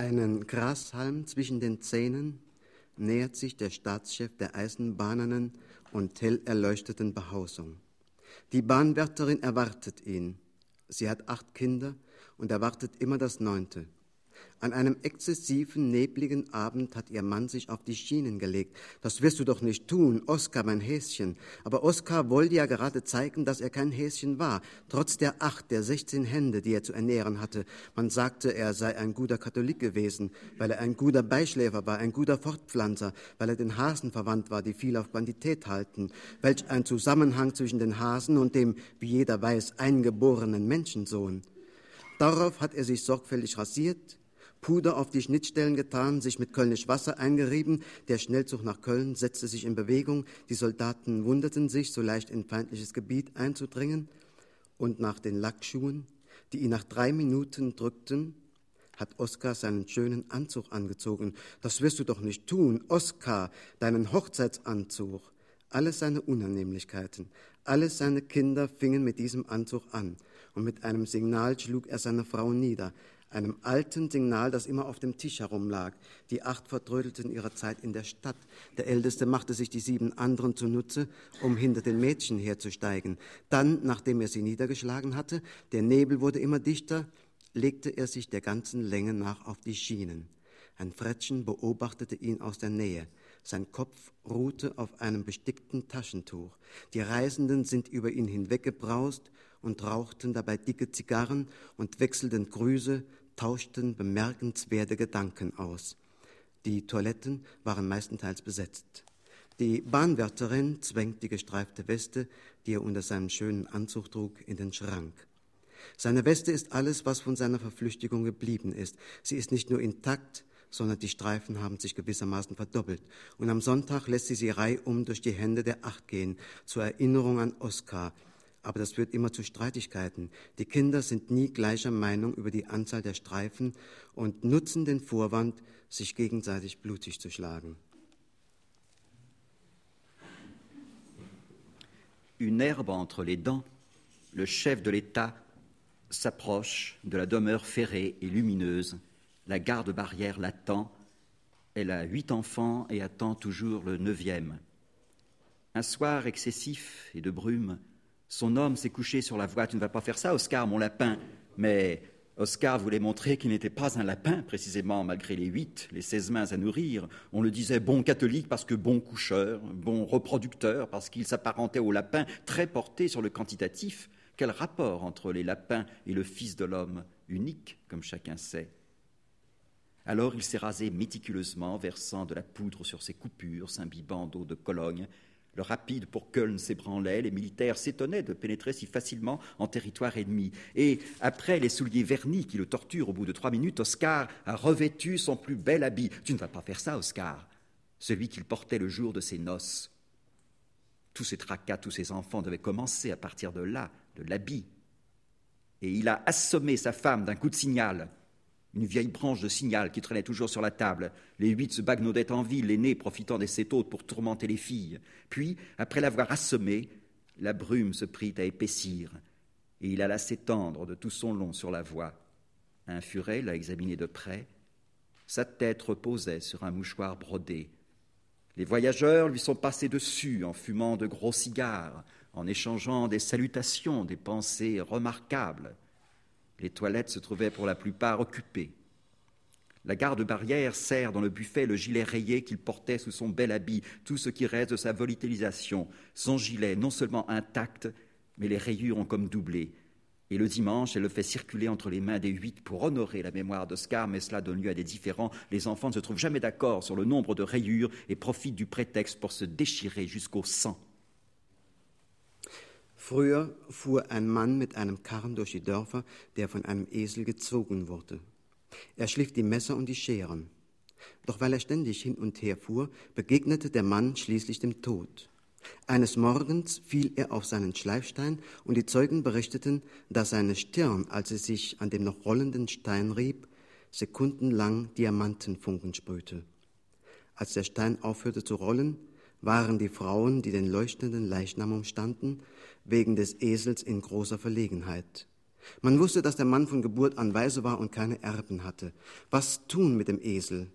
Einen Grashalm zwischen den Zähnen nähert sich der Staatschef der eisenbahnernen und hell erleuchteten Behausung. Die Bahnwärterin erwartet ihn. Sie hat acht Kinder und erwartet immer das neunte. An einem exzessiven, nebligen Abend hat ihr Mann sich auf die Schienen gelegt. Das wirst du doch nicht tun, Oskar, mein Häschen. Aber Oskar wollte ja gerade zeigen, dass er kein Häschen war, trotz der acht, der sechzehn Hände, die er zu ernähren hatte. Man sagte, er sei ein guter Katholik gewesen, weil er ein guter Beischläfer war, ein guter Fortpflanzer, weil er den Hasen verwandt war, die viel auf Quantität halten. Welch ein Zusammenhang zwischen den Hasen und dem, wie jeder weiß, eingeborenen Menschensohn. Darauf hat er sich sorgfältig rasiert, Puder auf die Schnittstellen getan, sich mit Kölnisch Wasser eingerieben. Der Schnellzug nach Köln setzte sich in Bewegung. Die Soldaten wunderten sich, so leicht in feindliches Gebiet einzudringen. Und nach den Lackschuhen, die ihn nach drei Minuten drückten, hat Oskar seinen schönen Anzug angezogen. Das wirst du doch nicht tun, Oskar, deinen Hochzeitsanzug. Alle seine Unannehmlichkeiten, alle seine Kinder fingen mit diesem Anzug an, und mit einem Signal schlug er seine Frau nieder einem alten Signal, das immer auf dem Tisch herumlag. Die acht vertrödelten ihre Zeit in der Stadt. Der Älteste machte sich die sieben anderen zunutze, um hinter den Mädchen herzusteigen. Dann, nachdem er sie niedergeschlagen hatte, der Nebel wurde immer dichter, legte er sich der ganzen Länge nach auf die Schienen. Ein Frettchen beobachtete ihn aus der Nähe. Sein Kopf ruhte auf einem bestickten Taschentuch. Die Reisenden sind über ihn hinweggebraust und rauchten dabei dicke Zigarren und wechselten Grüße, tauschten bemerkenswerte Gedanken aus. Die Toiletten waren meistenteils besetzt. Die Bahnwärterin zwängt die gestreifte Weste, die er unter seinem schönen Anzug trug, in den Schrank. Seine Weste ist alles, was von seiner Verflüchtigung geblieben ist. Sie ist nicht nur intakt, sondern die Streifen haben sich gewissermaßen verdoppelt. Und am Sonntag lässt sie sie reihum durch die Hände der Acht gehen, zur Erinnerung an Oskar, aber das führt immer zu Streitigkeiten. Die Kinder sind nie gleicher Meinung über die Anzahl der Streifen und nutzen den Vorwand, sich gegenseitig blutig zu schlagen. Une herbe entre les dents, le chef de l'État s'approche de la demeure ferrée et lumineuse. La garde-barrière l'attend. Elle a huit enfants et attend toujours le neuvième. Un soir excessif et de brume, son homme s'est couché sur la voie. Tu ne vas pas faire ça, Oscar, mon lapin. Mais Oscar voulait montrer qu'il n'était pas un lapin, précisément, malgré les huit, les seize mains à nourrir. On le disait bon catholique parce que bon coucheur, bon reproducteur parce qu'il s'apparentait au lapin, très porté sur le quantitatif. Quel rapport entre les lapins et le Fils de l'homme, unique, comme chacun sait? Alors il s'est rasé méticuleusement, versant de la poudre sur ses coupures, s'imbibant d'eau de Cologne, rapide pour Köln s'ébranlait, les militaires s'étonnaient de pénétrer si facilement en territoire ennemi. Et après les souliers vernis qui le torturent au bout de trois minutes, Oscar a revêtu son plus bel habit. Tu ne vas pas faire ça, Oscar. Celui qu'il portait le jour de ses noces. Tous ces tracas, tous ces enfants devaient commencer à partir de là, de l'habit. Et il a assommé sa femme d'un coup de signal une vieille branche de signal qui traînait toujours sur la table. Les huit se bagnaudaient en ville, l'aîné profitant des sept autres pour tourmenter les filles. Puis, après l'avoir assommé, la brume se prit à épaissir, et il alla s'étendre de tout son long sur la voie. Un furet l'a examiné de près. Sa tête reposait sur un mouchoir brodé. Les voyageurs lui sont passés dessus en fumant de gros cigares, en échangeant des salutations, des pensées remarquables. Les toilettes se trouvaient pour la plupart occupées. La garde-barrière serre dans le buffet le gilet rayé qu'il portait sous son bel habit, tout ce qui reste de sa volatilisation. Son gilet, non seulement intact, mais les rayures ont comme doublé. Et le dimanche, elle le fait circuler entre les mains des huit pour honorer la mémoire d'Oscar, mais cela donne lieu à des différends. Les enfants ne se trouvent jamais d'accord sur le nombre de rayures et profitent du prétexte pour se déchirer jusqu'au sang. Früher fuhr ein Mann mit einem Karren durch die Dörfer, der von einem Esel gezogen wurde. Er schliff die Messer und die Scheren. Doch weil er ständig hin und her fuhr, begegnete der Mann schließlich dem Tod. Eines Morgens fiel er auf seinen Schleifstein und die Zeugen berichteten, dass seine Stirn, als sie sich an dem noch rollenden Stein rieb, sekundenlang Diamantenfunken sprühte. Als der Stein aufhörte zu rollen, waren die Frauen, die den leuchtenden Leichnam umstanden, wegen des Esels in großer Verlegenheit. Man wusste, dass der Mann von Geburt an weise war und keine Erben hatte. Was tun mit dem Esel?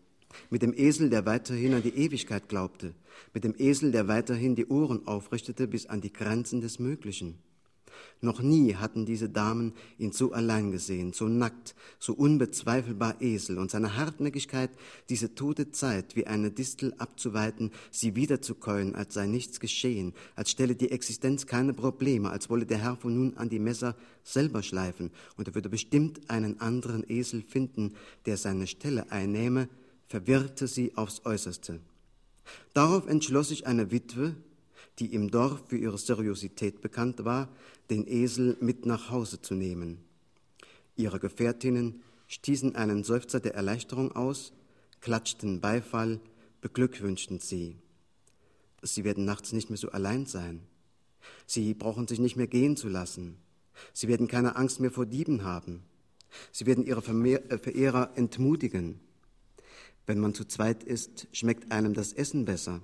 Mit dem Esel, der weiterhin an die Ewigkeit glaubte. Mit dem Esel, der weiterhin die Ohren aufrichtete bis an die Grenzen des Möglichen. Noch nie hatten diese Damen ihn so allein gesehen, so nackt, so unbezweifelbar Esel, und seine Hartnäckigkeit, diese tote Zeit wie eine Distel abzuweiten, sie wiederzukäuen, als sei nichts geschehen, als stelle die Existenz keine Probleme, als wolle der Herr von nun an die Messer selber schleifen, und er würde bestimmt einen anderen Esel finden, der seine Stelle einnehme, verwirrte sie aufs äußerste. Darauf entschloss sich eine Witwe, die im Dorf für ihre Seriosität bekannt war, den Esel mit nach Hause zu nehmen. Ihre Gefährtinnen stießen einen Seufzer der Erleichterung aus, klatschten Beifall, beglückwünschten sie. Sie werden nachts nicht mehr so allein sein. Sie brauchen sich nicht mehr gehen zu lassen. Sie werden keine Angst mehr vor Dieben haben. Sie werden ihre äh, Verehrer entmutigen. Wenn man zu zweit ist, schmeckt einem das Essen besser.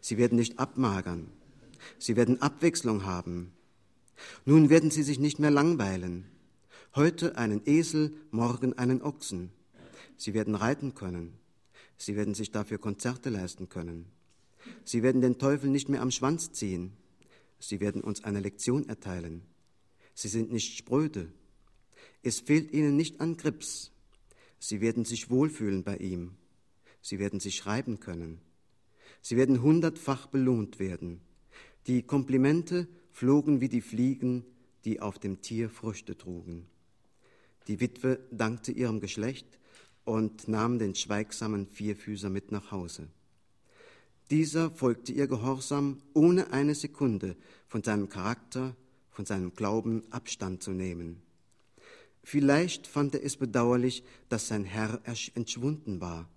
Sie werden nicht abmagern. Sie werden Abwechslung haben. Nun werden sie sich nicht mehr langweilen. Heute einen Esel, morgen einen Ochsen. Sie werden reiten können. Sie werden sich dafür Konzerte leisten können. Sie werden den Teufel nicht mehr am Schwanz ziehen. Sie werden uns eine Lektion erteilen. Sie sind nicht spröde. Es fehlt ihnen nicht an Grips. Sie werden sich wohlfühlen bei ihm. Sie werden sich schreiben können. Sie werden hundertfach belohnt werden. Die Komplimente flogen wie die Fliegen, die auf dem Tier Früchte trugen. Die Witwe dankte ihrem Geschlecht und nahm den schweigsamen Vierfüßer mit nach Hause. Dieser folgte ihr gehorsam, ohne eine Sekunde von seinem Charakter, von seinem Glauben Abstand zu nehmen. Vielleicht fand er es bedauerlich, dass sein Herr entschwunden war.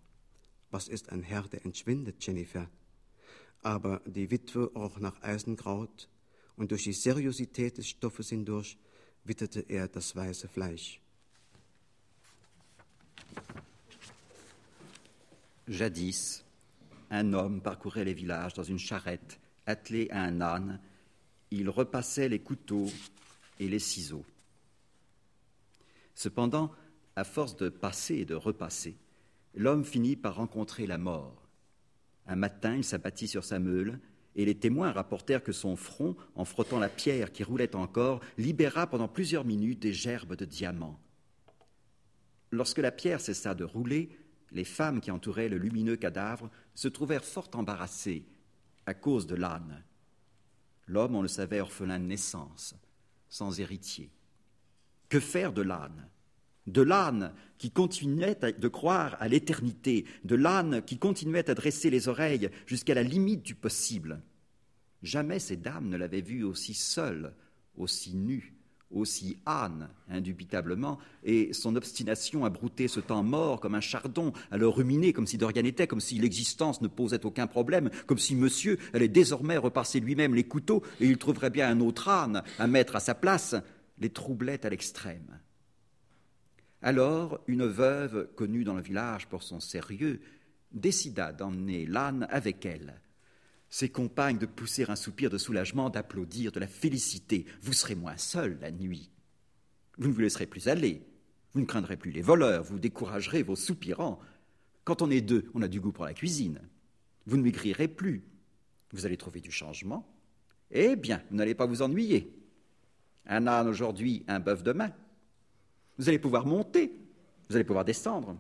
Was ist ein Herr, der entschwindet, Jennifer? Aber die Witwe roch nach Eisenkraut und durch die Seriosität des Stoffes hindurch witterte er das weiße Fleisch. Jadis, un homme parcourait les villages dans une charrette attelée à un âne. Il repassait les couteaux et les ciseaux. Cependant, à force de passer et de repasser, l'homme finit par rencontrer la mort. Un matin, il s'abattit sur sa meule, et les témoins rapportèrent que son front, en frottant la pierre qui roulait encore, libéra pendant plusieurs minutes des gerbes de diamants. Lorsque la pierre cessa de rouler, les femmes qui entouraient le lumineux cadavre se trouvèrent fort embarrassées à cause de l'âne. L'homme, on le savait, orphelin de naissance, sans héritier. Que faire de l'âne? De l'âne qui continuait de croire à l'éternité, de l'âne qui continuait à dresser les oreilles jusqu'à la limite du possible. Jamais ces dames ne l'avaient vu aussi seul, aussi nu, aussi âne, indubitablement, et son obstination à brouter ce temps mort comme un chardon, à le ruminer comme si de rien n'était, comme si l'existence ne posait aucun problème, comme si monsieur allait désormais repasser lui-même les couteaux et il trouverait bien un autre âne à mettre à sa place, les troublait à l'extrême. Alors, une veuve, connue dans le village pour son sérieux, décida d'emmener l'âne avec elle. Ses compagnes de pousser un soupir de soulagement, d'applaudir de la félicité. Vous serez moins seul la nuit. Vous ne vous laisserez plus aller. Vous ne craindrez plus les voleurs. Vous découragerez vos soupirants. Quand on est deux, on a du goût pour la cuisine. Vous ne maigrirez plus. Vous allez trouver du changement. Eh bien, vous n'allez pas vous ennuyer. Un âne aujourd'hui, un bœuf demain. Vous allez pouvoir monter, vous allez pouvoir descendre,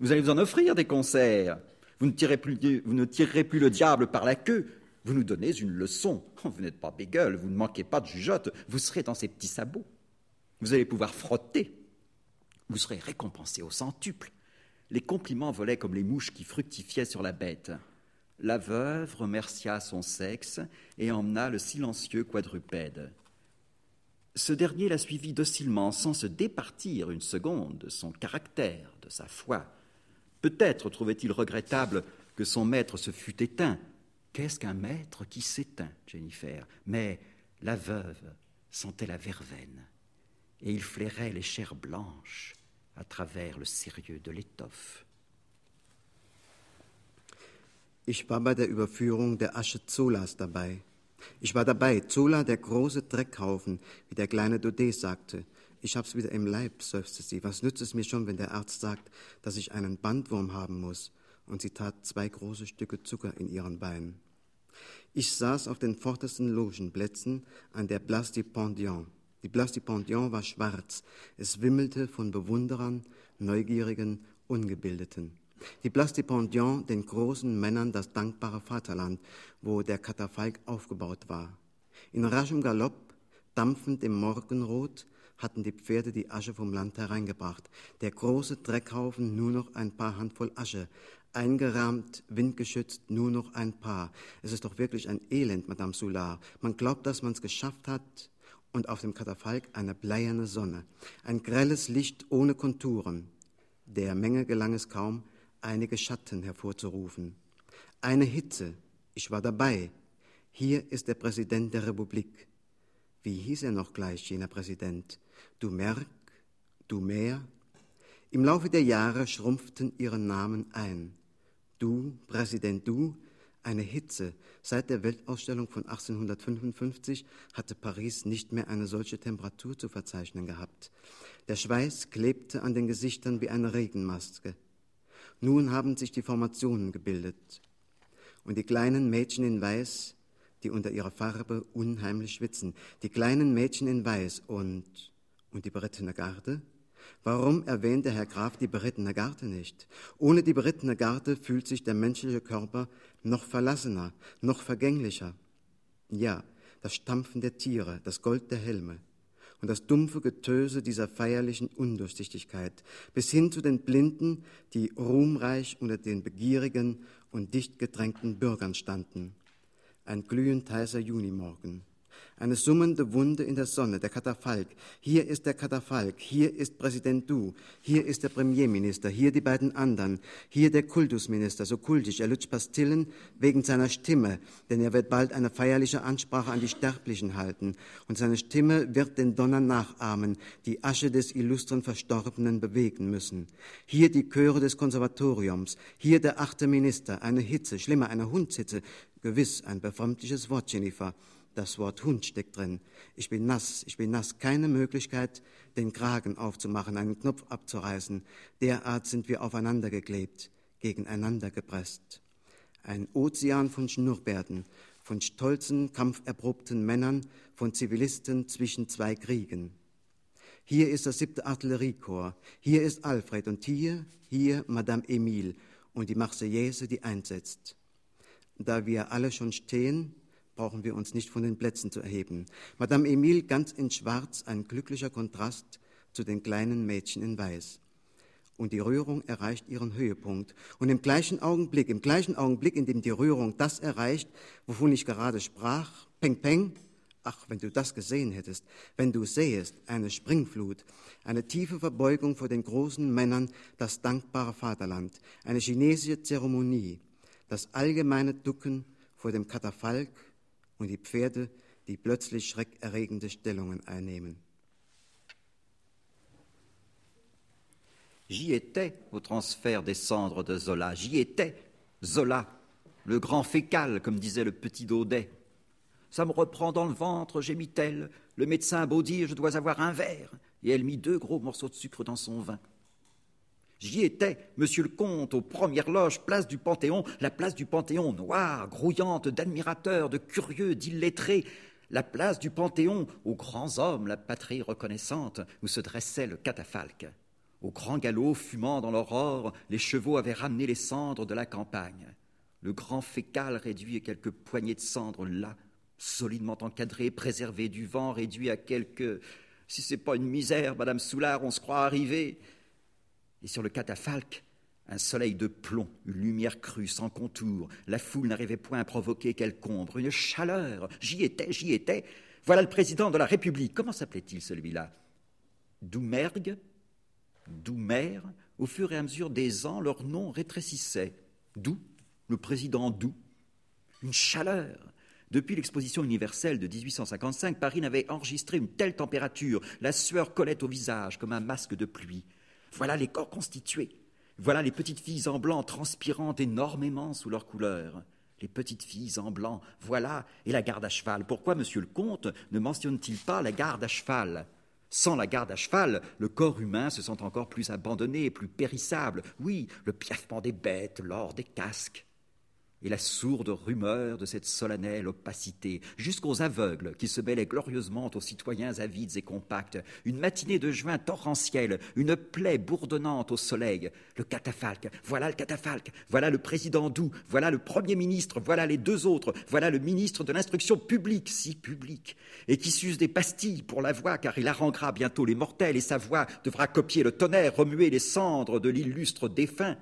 vous allez vous en offrir des concerts. Vous ne, tirerez plus le diable par la queue. Vous nous donnez une leçon. Vous n'êtes pas bégueule, vous ne manquez pas de jugeote, vous serez dans ces petits sabots. Vous allez pouvoir frotter. Vous serez récompensé au centuple. Les compliments volaient comme les mouches qui fructifiaient sur la bête. La veuve remercia son sexe et emmena le silencieux quadrupède. Ce dernier la suivit docilement, sans se départir une seconde de son caractère, de sa foi. Peut-être trouvait-il regrettable que son maître se fût éteint. Qu'est-ce qu'un maître qui s'éteint, Jennifer? Mais la veuve sentait la verveine, et il flairait les chairs blanches à travers le sérieux de l'étoffe. Ich war bei der Überführung der Asche Zolas dabei. Ich war dabei, Zola, der große Dreckhaufen, wie der kleine Dodé sagte. Ich hab's wieder im Leib, seufzte sie. Was nützt es mir schon, wenn der Arzt sagt, dass ich einen Bandwurm haben muss? Und sie tat zwei große Stücke Zucker in ihren Beinen. Ich saß auf den vordersten Logenplätzen an der Place du Pendion. Die Place du Pendion war schwarz. Es wimmelte von Bewunderern, Neugierigen, Ungebildeten. Die Place du Pendion, den großen Männern das dankbare Vaterland, wo der Katafalk aufgebaut war. In raschem Galopp, dampfend im Morgenrot, hatten die Pferde die Asche vom Land hereingebracht. Der große Dreckhaufen nur noch ein paar Handvoll Asche, eingerahmt, windgeschützt, nur noch ein paar. Es ist doch wirklich ein Elend, Madame Soulard. Man glaubt, dass man es geschafft hat, und auf dem Katafalk eine bleierne Sonne, ein grelles Licht ohne Konturen. Der Menge gelang es kaum, einige Schatten hervorzurufen. Eine Hitze, ich war dabei. Hier ist der Präsident der Republik. Wie hieß er noch gleich, jener Präsident? Du Merck, du Mehr? Im Laufe der Jahre schrumpften ihre Namen ein. Du, Präsident Du, eine Hitze. Seit der Weltausstellung von 1855 hatte Paris nicht mehr eine solche Temperatur zu verzeichnen gehabt. Der Schweiß klebte an den Gesichtern wie eine Regenmaske. Nun haben sich die Formationen gebildet. Und die kleinen Mädchen in Weiß, die unter ihrer Farbe unheimlich schwitzen, die kleinen Mädchen in Weiß und, und die berittene Garde, Warum erwähnt der Herr Graf die berittene Garde nicht? Ohne die berittene Garde fühlt sich der menschliche Körper noch verlassener, noch vergänglicher. Ja, das Stampfen der Tiere, das Gold der Helme und das dumpfe Getöse dieser feierlichen Undurchsichtigkeit, bis hin zu den Blinden, die ruhmreich unter den begierigen und dicht gedrängten Bürgern standen. Ein glühend heißer Junimorgen. Eine summende Wunde in der Sonne, der Katafalk. Hier ist der Katafalk, hier ist Präsident Du, hier ist der Premierminister, hier die beiden anderen, hier der Kultusminister, so kultisch, er lutscht Pastillen wegen seiner Stimme, denn er wird bald eine feierliche Ansprache an die Sterblichen halten und seine Stimme wird den Donner nachahmen, die Asche des illustren Verstorbenen bewegen müssen. Hier die Chöre des Konservatoriums, hier der achte Minister, eine Hitze, schlimmer, eine Hundshitze, gewiss ein befremdliches Wort, Jennifer. Das Wort Hund steckt drin. Ich bin nass, ich bin nass. Keine Möglichkeit, den Kragen aufzumachen, einen Knopf abzureißen. Derart sind wir aufeinander geklebt, gegeneinander gepresst. Ein Ozean von Schnurrbärten, von stolzen, kampferprobten Männern, von Zivilisten zwischen zwei Kriegen. Hier ist das siebte Artilleriekorps, hier ist Alfred und hier, hier Madame Emile und die Marseillaise, die einsetzt. Da wir alle schon stehen, brauchen wir uns nicht von den Plätzen zu erheben. Madame Emile ganz in Schwarz, ein glücklicher Kontrast zu den kleinen Mädchen in Weiß. Und die Rührung erreicht ihren Höhepunkt. Und im gleichen Augenblick, im gleichen Augenblick, in dem die Rührung das erreicht, wovon ich gerade sprach, peng, peng, ach, wenn du das gesehen hättest, wenn du sähest, eine Springflut, eine tiefe Verbeugung vor den großen Männern, das dankbare Vaterland, eine chinesische Zeremonie, das allgemeine Ducken vor dem Katafalk die plötzlich schreckerregende Stellungen einnehmen. J'y étais au transfert des cendres de Zola. J'y étais. Zola, le grand fécal, comme disait le petit Daudet. Ça me reprend dans le ventre, gémit-elle. Le médecin a beau dire, je dois avoir un verre. Et elle mit deux gros morceaux de sucre dans son vin. J'y étais, monsieur le comte, aux premières loges, place du Panthéon, la place du Panthéon noire, grouillante d'admirateurs, de curieux, d'illettrés, la place du Panthéon aux grands hommes, la patrie reconnaissante, où se dressait le catafalque. Au grand galop, fumant dans l'aurore, les chevaux avaient ramené les cendres de la campagne. Le grand fécal réduit à quelques poignées de cendres là, solidement encadré, préservé du vent, réduit à quelques. Si c'est pas une misère, Madame Soulard, on se croit arrivé et sur le catafalque, un soleil de plomb, une lumière crue, sans contour. La foule n'arrivait point à provoquer quelque ombre, une chaleur. J'y étais, j'y étais. Voilà le président de la République. Comment s'appelait-il celui-là? Doumergue? Doumer? Au fur et à mesure des ans, leur nom rétrécissait. Dou Le président Dou Une chaleur depuis l'exposition universelle de 1855, Paris n'avait enregistré une telle température. La sueur collait au visage comme un masque de pluie. Voilà les corps constitués. Voilà les petites filles en blanc transpirant énormément sous leur couleur. Les petites filles en blanc, voilà, et la garde à cheval. Pourquoi, monsieur le comte, ne mentionne-t-il pas la garde à cheval? Sans la garde à cheval, le corps humain se sent encore plus abandonné, plus périssable. Oui, le piaffement des bêtes, l'or des casques et la sourde rumeur de cette solennelle opacité, jusqu'aux aveugles qui se mêlaient glorieusement aux citoyens avides et compacts, une matinée de juin torrentielle, une plaie bourdonnante au soleil, le catafalque, voilà le catafalque, voilà le président Doux, voilà le premier ministre, voilà les deux autres, voilà le ministre de l'instruction publique, si publique, et qui s'use des pastilles pour la voix, car il haranguera bientôt les mortels, et sa voix devra copier le tonnerre, remuer les cendres de l'illustre défunt.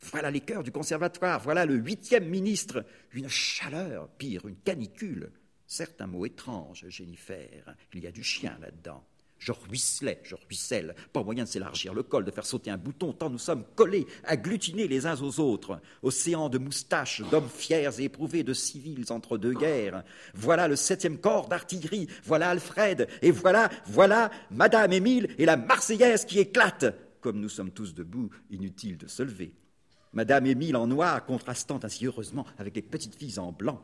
Voilà les cœurs du conservatoire, voilà le huitième ministre. Une chaleur, pire, une canicule. Certes, un mot étrange, Jennifer. Il y a du chien là-dedans. Je ruisselais, je ruisselle. Pas moyen de s'élargir le col, de faire sauter un bouton, tant nous sommes collés, agglutinés les uns aux autres. Océan de moustaches, d'hommes fiers et éprouvés, de civils entre deux guerres. Voilà le septième corps d'artillerie, voilà Alfred, et voilà, voilà Madame Émile et la Marseillaise qui éclate. Comme nous sommes tous debout, inutile de se lever. Madame Émile en noir contrastant ainsi heureusement avec les petites filles en blanc.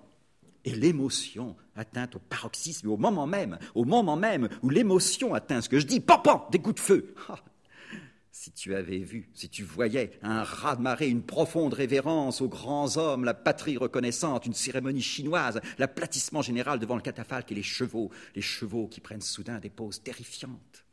Et l'émotion atteinte au paroxysme, au moment même, au moment même où l'émotion atteint ce que je dis, pam, des coups de feu. Ah, si tu avais vu, si tu voyais un raz-de-marée, une profonde révérence aux grands hommes, la patrie reconnaissante, une cérémonie chinoise, l'aplatissement général devant le catafalque et les chevaux, les chevaux qui prennent soudain des poses terrifiantes.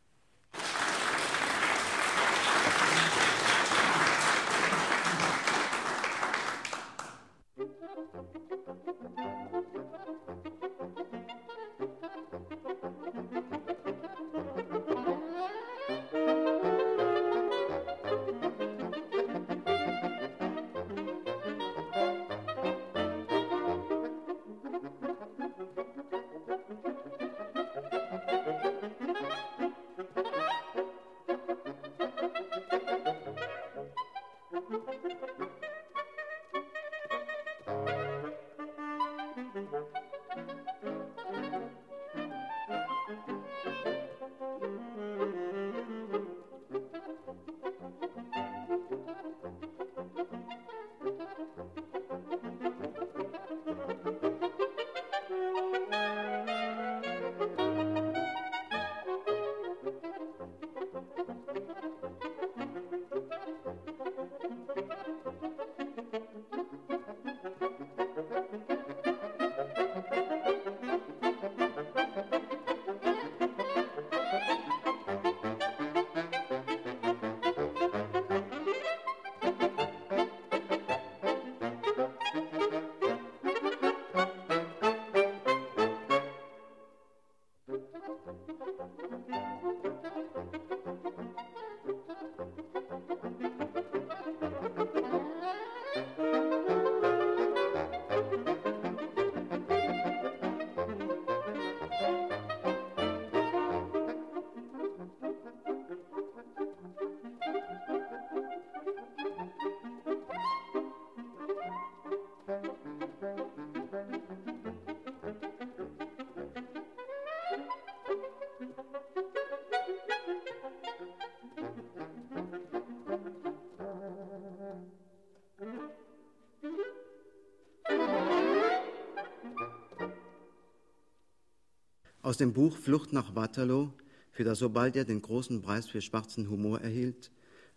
Aus dem Buch Flucht nach Waterloo, für das sobald er den großen Preis für schwarzen Humor erhielt,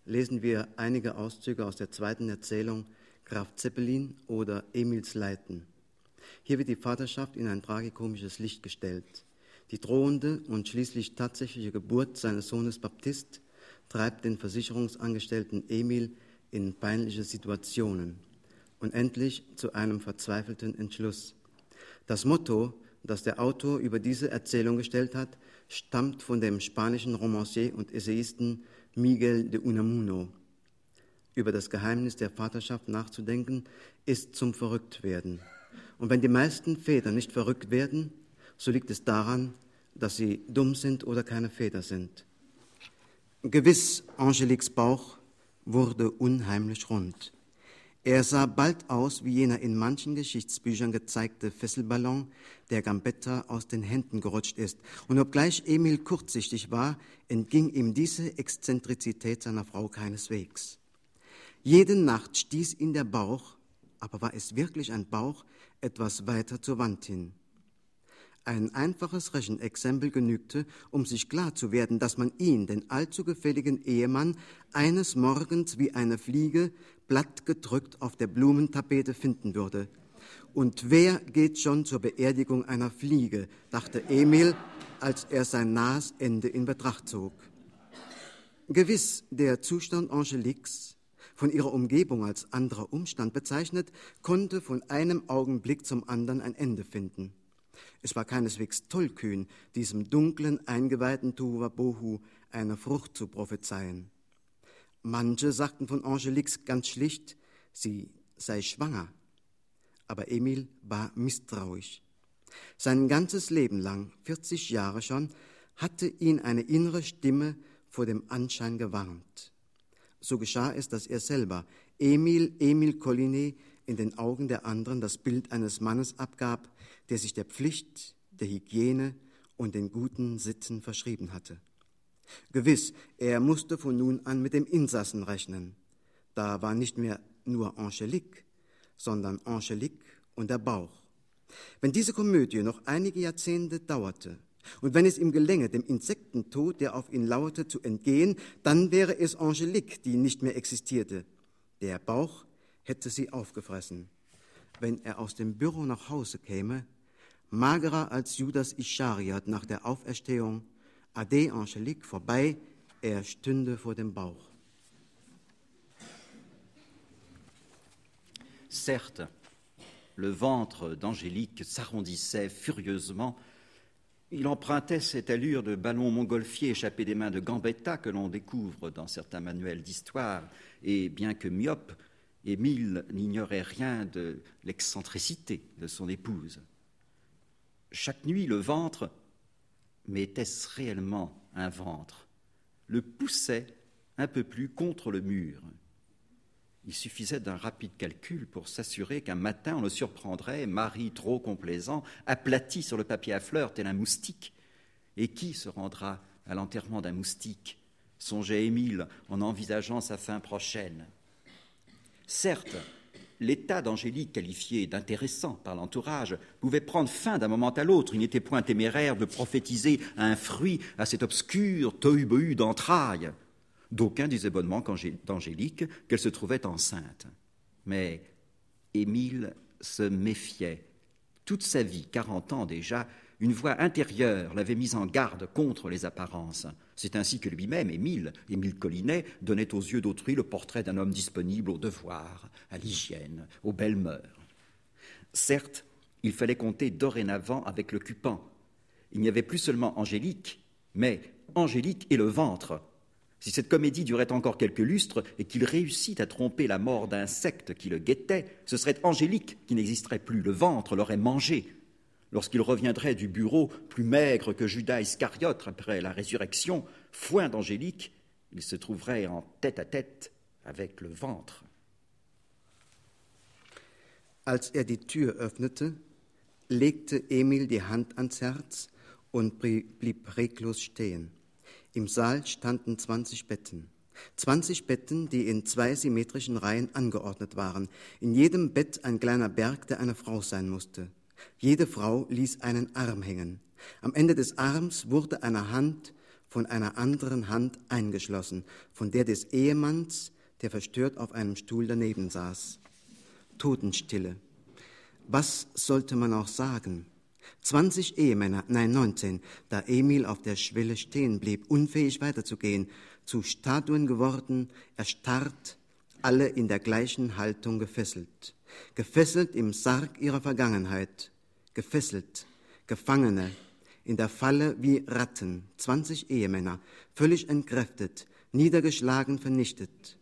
lesen wir einige Auszüge aus der zweiten Erzählung Graf Zeppelin oder Emils Leiten. Hier wird die Vaterschaft in ein tragikomisches Licht gestellt. Die drohende und schließlich tatsächliche Geburt seines Sohnes Baptist treibt den Versicherungsangestellten Emil in peinliche Situationen und endlich zu einem verzweifelten Entschluss. Das Motto das der Autor über diese Erzählung gestellt hat, stammt von dem spanischen Romancier und Essayisten Miguel de Unamuno. Über das Geheimnis der Vaterschaft nachzudenken, ist zum Verrücktwerden. Und wenn die meisten Väter nicht verrückt werden, so liegt es daran, dass sie dumm sind oder keine Väter sind. Gewiss, Angeliques Bauch wurde unheimlich rund. Er sah bald aus wie jener in manchen Geschichtsbüchern gezeigte Fesselballon, der Gambetta aus den Händen gerutscht ist. Und obgleich Emil kurzsichtig war, entging ihm diese Exzentrizität seiner Frau keineswegs. Jede Nacht stieß ihn der Bauch, aber war es wirklich ein Bauch, etwas weiter zur Wand hin. Ein einfaches Rechenexempel genügte, um sich klar zu werden, dass man ihn, den allzu gefälligen Ehemann, eines Morgens wie eine Fliege plattgedrückt auf der Blumentapete finden würde. Und wer geht schon zur Beerdigung einer Fliege, dachte Emil, als er sein nahes Ende in Betracht zog. Gewiss, der Zustand Angeliques, von ihrer Umgebung als anderer Umstand bezeichnet, konnte von einem Augenblick zum anderen ein Ende finden. Es war keineswegs tollkühn, diesem dunklen, eingeweihten Tuva Bohu eine Frucht zu prophezeien. Manche sagten von Angeliques ganz schlicht, sie sei schwanger. Aber Emil war misstrauisch. Sein ganzes Leben lang, 40 Jahre schon, hatte ihn eine innere Stimme vor dem Anschein gewarnt. So geschah es, dass er selber, Emil Emil Collinet, in den Augen der anderen das Bild eines Mannes abgab, der sich der Pflicht, der Hygiene und den guten Sitten verschrieben hatte. Gewiss, er musste von nun an mit dem Insassen rechnen. Da war nicht mehr nur Angelique, sondern Angelique und der Bauch. Wenn diese Komödie noch einige Jahrzehnte dauerte, und wenn es ihm gelänge, dem Insektentod, der auf ihn lauerte, zu entgehen, dann wäre es Angelique, die nicht mehr existierte. Der Bauch hätte sie aufgefressen. Wenn er aus dem Büro nach Hause käme, magerer als Judas Ischariot nach der Auferstehung, Ade Angelique vorbei, er stünde vor dem Bauch. Certes, le ventre d'Angélique s'arrondissait furieusement Il empruntait cette allure de ballon montgolfier échappé des mains de Gambetta que l'on découvre dans certains manuels d'histoire, et bien que myope, Émile n'ignorait rien de l'excentricité de son épouse. Chaque nuit, le ventre, mais était-ce réellement un ventre, le poussait un peu plus contre le mur. Il suffisait d'un rapide calcul pour s'assurer qu'un matin on le surprendrait, mari trop complaisant, aplati sur le papier à fleurs tel un moustique. Et qui se rendra à l'enterrement d'un moustique? Songeait Émile en envisageant sa fin prochaine. Certes, l'état d'Angélique, qualifié d'intéressant par l'entourage, pouvait prendre fin d'un moment à l'autre. Il n'était point téméraire de prophétiser un fruit à cet obscur tohu d'entrailles. D'aucuns disaient bonnement d'Angélique qu'elle se trouvait enceinte. Mais Émile se méfiait. Toute sa vie, quarante ans déjà, une voix intérieure l'avait mise en garde contre les apparences. C'est ainsi que lui-même, Émile, Émile Collinet, donnait aux yeux d'autrui le portrait d'un homme disponible au devoir, à l'hygiène, aux belles mœurs. Certes, il fallait compter dorénavant avec l'occupant. Il n'y avait plus seulement Angélique, mais Angélique et le ventre, si cette comédie durait encore quelques lustres et qu'il réussit à tromper la mort d'insectes qui le guettait, ce serait Angélique qui n'existerait plus, le ventre l'aurait mangé. Lorsqu'il reviendrait du bureau, plus maigre que Judas Iscariote après la résurrection, foin d'Angélique, il se trouverait en tête à tête avec le ventre. Als er die Tür öffnete, legte Emil die Hand ans Herz und blieb reglos stehen. Im Saal standen 20 Betten. 20 Betten, die in zwei symmetrischen Reihen angeordnet waren. In jedem Bett ein kleiner Berg, der eine Frau sein musste. Jede Frau ließ einen Arm hängen. Am Ende des Arms wurde eine Hand von einer anderen Hand eingeschlossen, von der des Ehemanns, der verstört auf einem Stuhl daneben saß. Totenstille. Was sollte man auch sagen? 20 Ehemänner, nein 19, da Emil auf der Schwelle stehen blieb, unfähig weiterzugehen, zu Statuen geworden, erstarrt, alle in der gleichen Haltung gefesselt, gefesselt im Sarg ihrer Vergangenheit, gefesselt, Gefangene, in der Falle wie Ratten, 20 Ehemänner, völlig entkräftet, niedergeschlagen, vernichtet.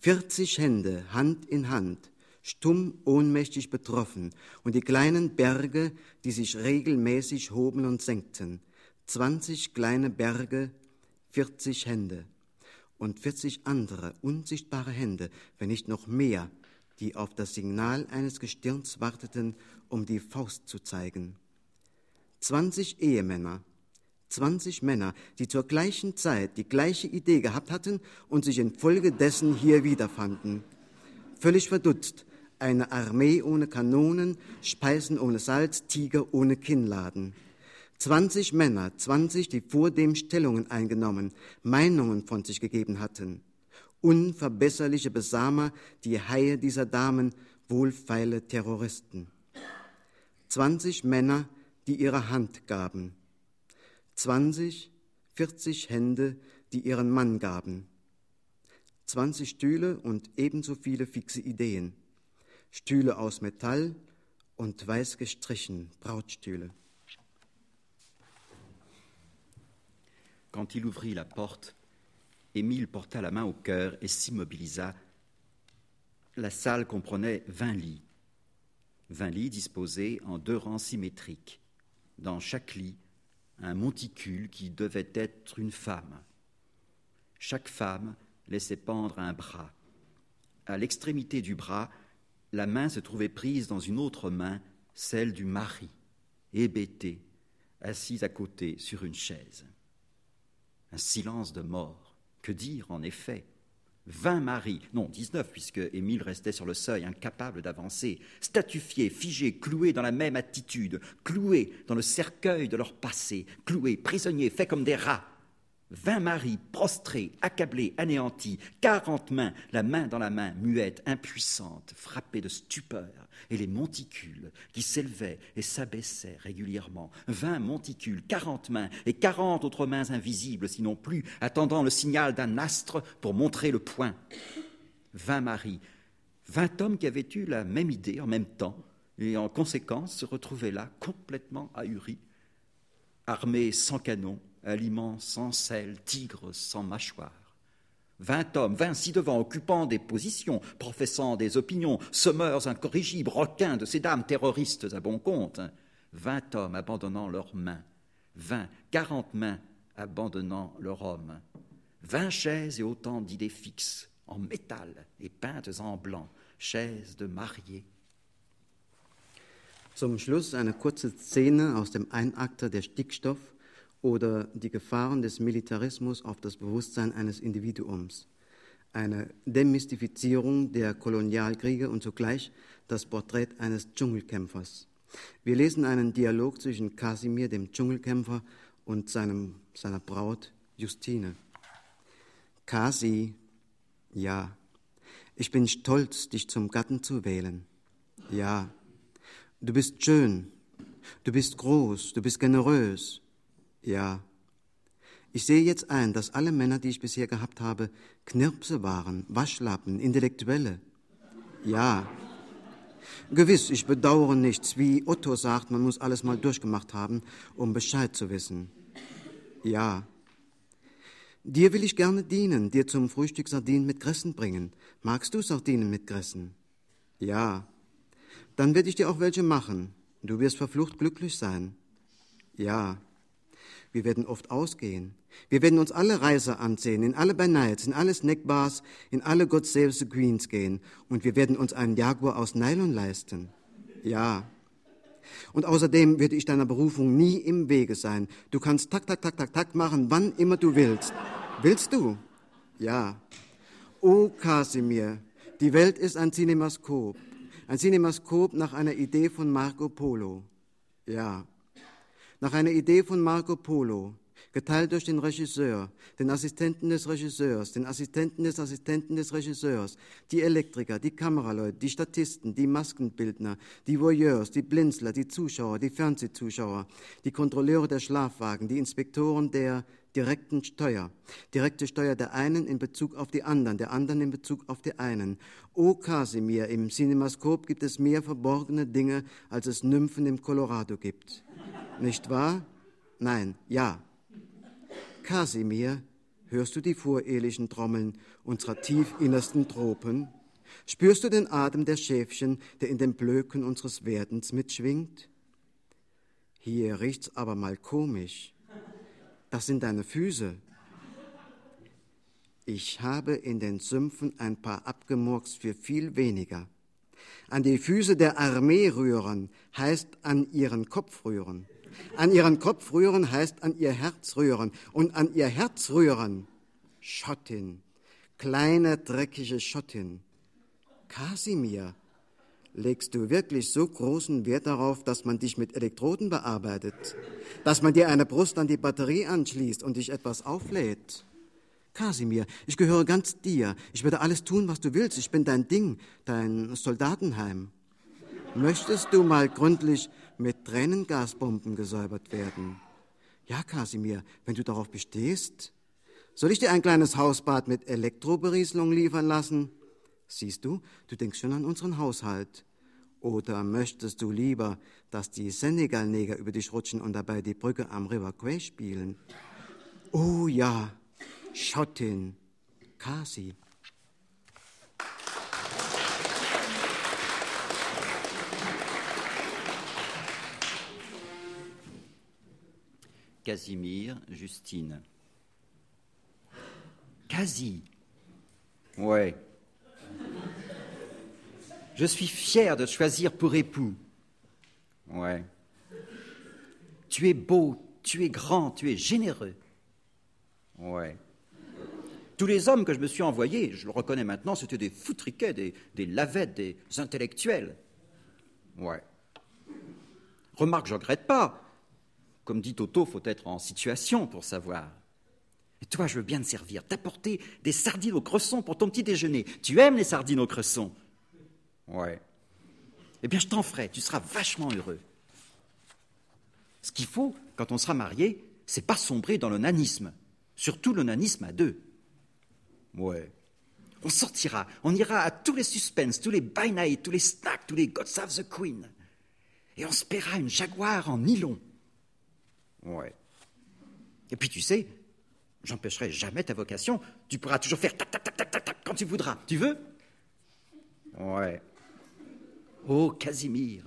40 Hände, Hand in Hand, stumm, ohnmächtig betroffen, und die kleinen Berge, die sich regelmäßig hoben und senkten. Zwanzig kleine Berge, vierzig Hände und vierzig andere unsichtbare Hände, wenn nicht noch mehr, die auf das Signal eines Gestirns warteten, um die Faust zu zeigen. Zwanzig Ehemänner, zwanzig Männer, die zur gleichen Zeit die gleiche Idee gehabt hatten und sich infolgedessen hier wiederfanden. Völlig verdutzt, eine Armee ohne Kanonen, Speisen ohne Salz, Tiger ohne Kinnladen. 20 Männer, 20, die vor dem Stellungen eingenommen, Meinungen von sich gegeben hatten. Unverbesserliche Besamer, die Haie dieser Damen, wohlfeile Terroristen. 20 Männer, die ihre Hand gaben. 20, 40 Hände, die ihren Mann gaben. 20 Stühle und ebenso viele fixe Ideen. Stühle aus Metall und weiß gestrichen, Brautstühle. Quand il ouvrit la porte, Émile porta la main au cœur et s'immobilisa. La salle comprenait vingt lits, vingt lits disposés en deux rangs symétriques. Dans chaque lit, un monticule qui devait être une femme. Chaque femme laissait pendre un bras. À l'extrémité du bras, la main se trouvait prise dans une autre main, celle du mari, hébété, assis à côté sur une chaise. Un silence de mort. Que dire en effet? Vingt maris, non dix-neuf, puisque Émile restait sur le seuil, incapable d'avancer, statufiés, figés, cloués dans la même attitude, cloués dans le cercueil de leur passé, cloués, prisonniers, faits comme des rats. Vingt maris prostrés, accablés, anéantis, quarante mains, la main dans la main, muettes, impuissantes, frappées de stupeur, et les monticules qui s'élevaient et s'abaissaient régulièrement. Vingt monticules, quarante mains, et quarante autres mains invisibles, sinon plus, attendant le signal d'un astre pour montrer le point. Vingt maris, vingt hommes qui avaient eu la même idée en même temps, et en conséquence se retrouvaient là complètement ahuris, armés sans canon, aliments sans sel, tigres sans mâchoire. Vingt hommes, vingt ci-devant, occupant des positions, professant des opinions, sommeurs incorrigibles, requins de ces dames terroristes à bon compte. Vingt hommes abandonnant leurs mains, vingt, quarante mains abandonnant leur homme. Vingt chaises et autant d'idées fixes, en métal et peintes en blanc, chaises de mariés. Zum Schluss eine kurze Szene aus dem Einakter der Stickstoff oder die Gefahren des Militarismus auf das Bewusstsein eines Individuums. Eine Demystifizierung der Kolonialkriege und zugleich das Porträt eines Dschungelkämpfers. Wir lesen einen Dialog zwischen Kasimir, dem Dschungelkämpfer, und seinem, seiner Braut Justine. Kasi, ja, ich bin stolz, dich zum Gatten zu wählen. Ja, du bist schön, du bist groß, du bist generös, ja. Ich sehe jetzt ein, dass alle Männer, die ich bisher gehabt habe, Knirpse waren, Waschlappen, Intellektuelle. Ja. Gewiss, ich bedauere nichts. Wie Otto sagt, man muss alles mal durchgemacht haben, um Bescheid zu wissen. Ja. Dir will ich gerne dienen, dir zum Frühstück Sardinen mit Gressen bringen. Magst du Sardinen mit Gressen? Ja. Dann werde ich dir auch welche machen. Du wirst verflucht glücklich sein. Ja. Wir werden oft ausgehen. Wir werden uns alle Reise ansehen, in alle Benights, in alle Snackbars, in alle God Save the Queens gehen. Und wir werden uns einen Jaguar aus Nylon leisten. Ja. Und außerdem werde ich deiner Berufung nie im Wege sein. Du kannst tak, tak, tak, tak, tak machen, wann immer du willst. Willst du? Ja. O Kasimir, die Welt ist ein Cinemaskop. Ein Cinemaskop nach einer Idee von Marco Polo. Ja nach einer Idee von Marco Polo, geteilt durch den Regisseur, den Assistenten des Regisseurs, den Assistenten des Assistenten des Regisseurs, die Elektriker, die Kameraleute, die Statisten, die Maskenbildner, die Voyeurs, die Blinzler, die Zuschauer, die Fernsehzuschauer, die Kontrolleure der Schlafwagen, die Inspektoren der direkten Steuer. Direkte Steuer der einen in Bezug auf die anderen, der anderen in Bezug auf die einen. O Kasimir, im Cinemaskop gibt es mehr verborgene Dinge, als es Nymphen im Colorado gibt. Nicht wahr? Nein, ja. Kasimir, hörst du die vorehelichen Trommeln unserer tiefinnersten Tropen? Spürst du den Atem der Schäfchen, der in den Blöken unseres Werdens mitschwingt? Hier riecht's aber mal komisch. Das sind deine Füße. Ich habe in den Sümpfen ein paar abgemurkst für viel weniger. An die Füße der Armee rühren heißt an ihren Kopf rühren. An ihren Kopf rühren heißt an ihr Herz rühren. Und an ihr Herz rühren, Schottin, kleine dreckige Schottin. Kasimir, Legst du wirklich so großen Wert darauf, dass man dich mit Elektroden bearbeitet? Dass man dir eine Brust an die Batterie anschließt und dich etwas auflädt? Kasimir, ich gehöre ganz dir. Ich werde alles tun, was du willst. Ich bin dein Ding, dein Soldatenheim. Möchtest du mal gründlich mit Tränengasbomben gesäubert werden? Ja, Kasimir, wenn du darauf bestehst. Soll ich dir ein kleines Hausbad mit Elektroberieselung liefern lassen? Siehst du, du denkst schon an unseren Haushalt. Oder möchtest du lieber, dass die Senegal-Neger über dich rutschen und dabei die Brücke am River Quay spielen? Oh ja, Schottin, Kasi. Casimir, Justine. Quasi. Ouais. Je suis fier de te choisir pour époux. Ouais. Tu es beau, tu es grand, tu es généreux. Ouais. Tous les hommes que je me suis envoyés, je le reconnais maintenant, c'était des foutriquets, des, des lavettes, des intellectuels. Ouais. Remarque, je regrette pas. Comme dit Toto, faut être en situation pour savoir. Et toi, je veux bien te servir, t'apporter des sardines au cresson pour ton petit déjeuner. Tu aimes les sardines au cresson? Ouais. Eh bien, je t'en ferai, tu seras vachement heureux. Ce qu'il faut, quand on sera marié, c'est pas sombrer dans le nanisme. Surtout le nanisme à deux. Ouais. On sortira, on ira à tous les suspens, tous les by night, tous les snacks, tous les God Save the Queen. Et on se paiera une jaguar en nylon. Ouais. Et puis tu sais, j'empêcherai jamais ta vocation. Tu pourras toujours faire tac, tac, tac, tac, tac quand tu voudras. Tu veux? Ouais. Oh, Casimir,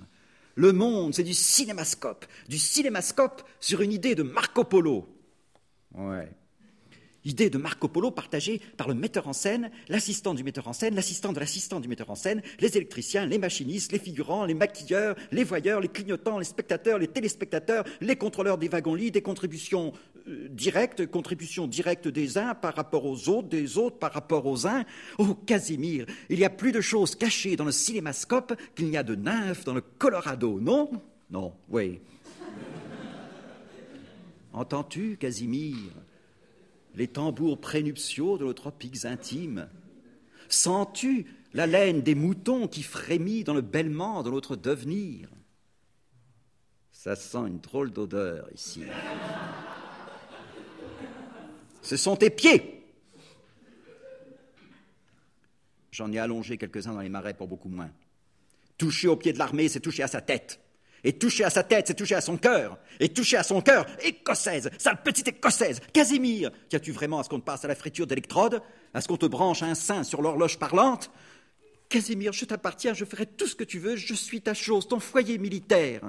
le monde, c'est du cinémascope. Du cinémascope sur une idée de Marco Polo. Ouais. Idée de Marco Polo partagée par le metteur en scène, l'assistant du metteur en scène, l'assistant de l'assistant du metteur en scène, les électriciens, les machinistes, les figurants, les maquilleurs, les voyeurs, les clignotants, les spectateurs, les téléspectateurs, les contrôleurs des wagons-lits, des contributions euh, directes, contributions directes des uns par rapport aux autres, des autres par rapport aux uns. Oh, Casimir, il y a plus de choses cachées dans le cinémascope qu'il n'y a de nymphes dans le Colorado, non? Non, oui. Entends-tu, Casimir les tambours prénuptiaux de nos tropiques intimes? Sens-tu la laine des moutons qui frémit dans le bêlement de notre devenir? Ça sent une drôle d'odeur ici. Ce sont tes pieds J'en ai allongé quelques-uns dans les marais pour beaucoup moins. Toucher au pied de l'armée, c'est toucher à sa tête. Et toucher à sa tête, c'est toucher à son cœur. Et toucher à son cœur, écossaise, sale petite écossaise, Casimir. Tiens-tu vraiment à ce qu'on te passe à la friture d'électrode? À ce qu'on te branche un sein sur l'horloge parlante? Casimir, je t'appartiens, je ferai tout ce que tu veux, je suis ta chose, ton foyer militaire.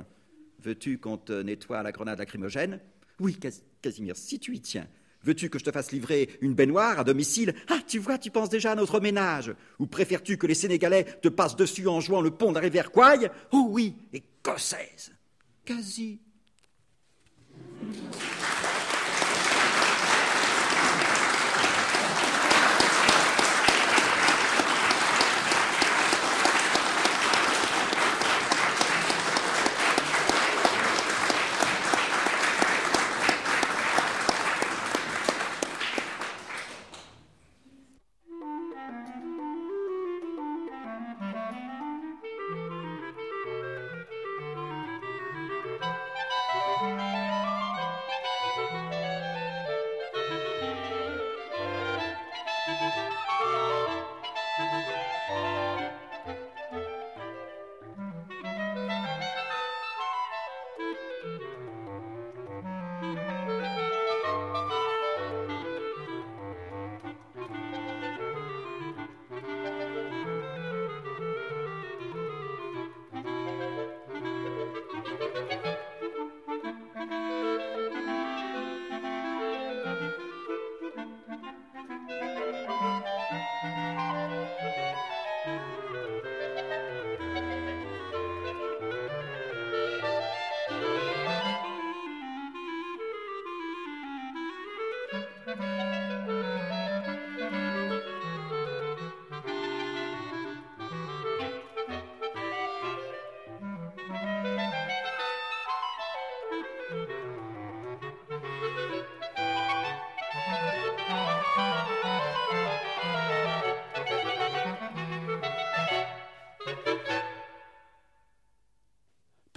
Veux-tu qu'on te nettoie la grenade lacrymogène? Oui, Casimir, si tu y tiens. Veux-tu que je te fasse livrer une baignoire à domicile? Ah, tu vois, tu penses déjà à notre ménage. Ou préfères-tu que les Sénégalais te passent dessus en jouant le pont de la rivière Oh oui, écossaise. Quasi.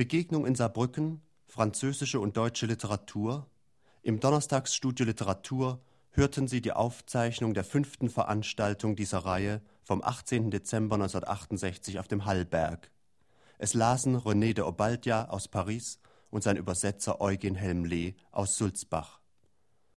Begegnung in Saarbrücken, französische und deutsche Literatur. Im Donnerstagsstudio Literatur hörten Sie die Aufzeichnung der fünften Veranstaltung dieser Reihe vom 18. Dezember 1968 auf dem Hallberg. Es lasen René de Obaldia aus Paris und sein Übersetzer Eugen Helmle aus Sulzbach.